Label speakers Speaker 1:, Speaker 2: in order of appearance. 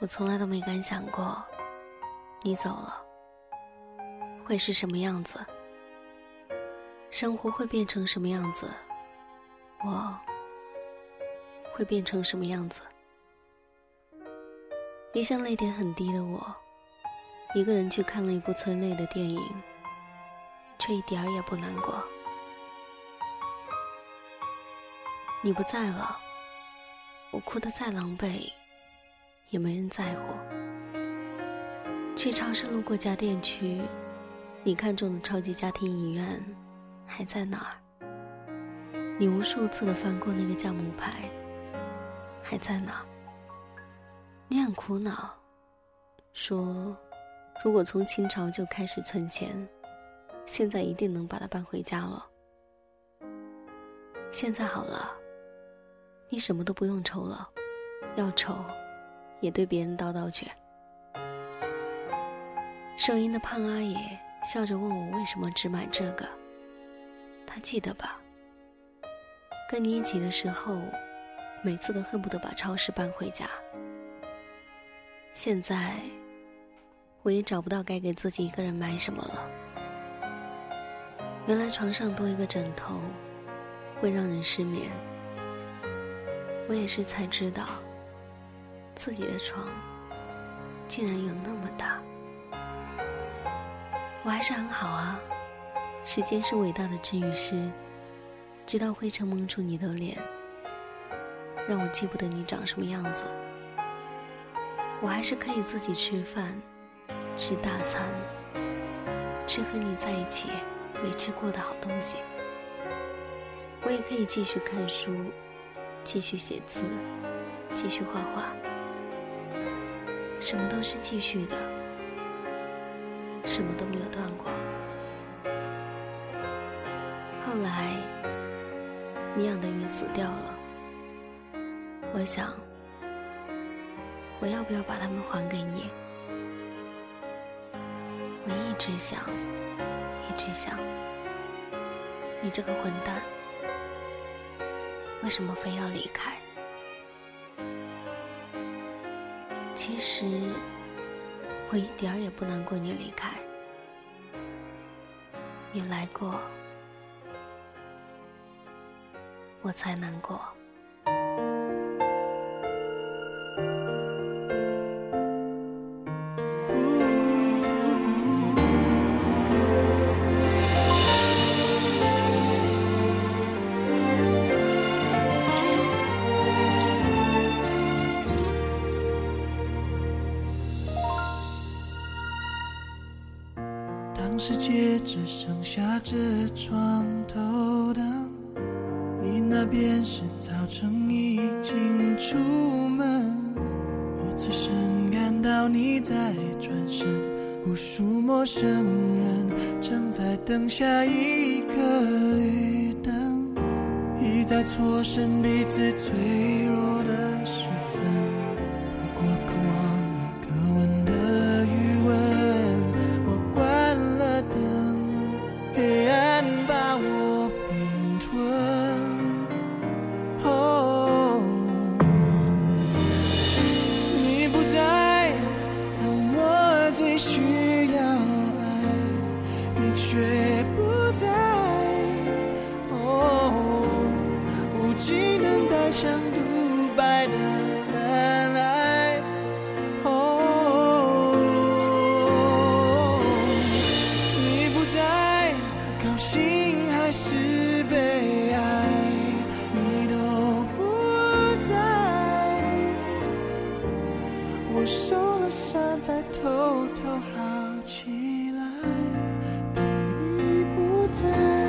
Speaker 1: 我从来都没敢想过，你走了会是什么样子，生活会变成什么样子，我会变成什么样子。一向泪点很低的我，一个人去看了一部催泪的电影，却一点儿也不难过。你不在了，我哭得再狼狈。也没人在乎。去超市路过家电区，你看中的超级家庭影院还在哪儿？你无数次的翻过那个价目牌，还在哪儿？你很苦恼，说如果从清朝就开始存钱，现在一定能把它搬回家了。现在好了，你什么都不用愁了，要愁。也对别人叨叨去。收银的胖阿姨笑着问我为什么只买这个。他记得吧？跟你一起的时候，每次都恨不得把超市搬回家。现在，我也找不到该给自己一个人买什么了。原来床上多一个枕头，会让人失眠。我也是才知道。自己的床竟然有那么大，我还是很好啊。时间是伟大的治愈师，直到灰尘蒙住你的脸，让我记不得你长什么样子。我还是可以自己吃饭，吃大餐，吃和你在一起没吃过的好东西。我也可以继续看书，继续写字，继续画画。什么都是继续的，什么都没有断过。后来，你养的鱼死掉了，我想，我要不要把它们还给你？我一直想，一直想，你这个混蛋，为什么非要离开？其实，我一点儿也不难过你离开。你来过，我才难过。
Speaker 2: 世界只剩下这床头灯，你那边是早晨已经出门。我此生感到你在转身，无数陌生人正在等下一个绿灯，一再错身彼此脆弱的最需要。我受了伤，再偷偷好起来，等你不在。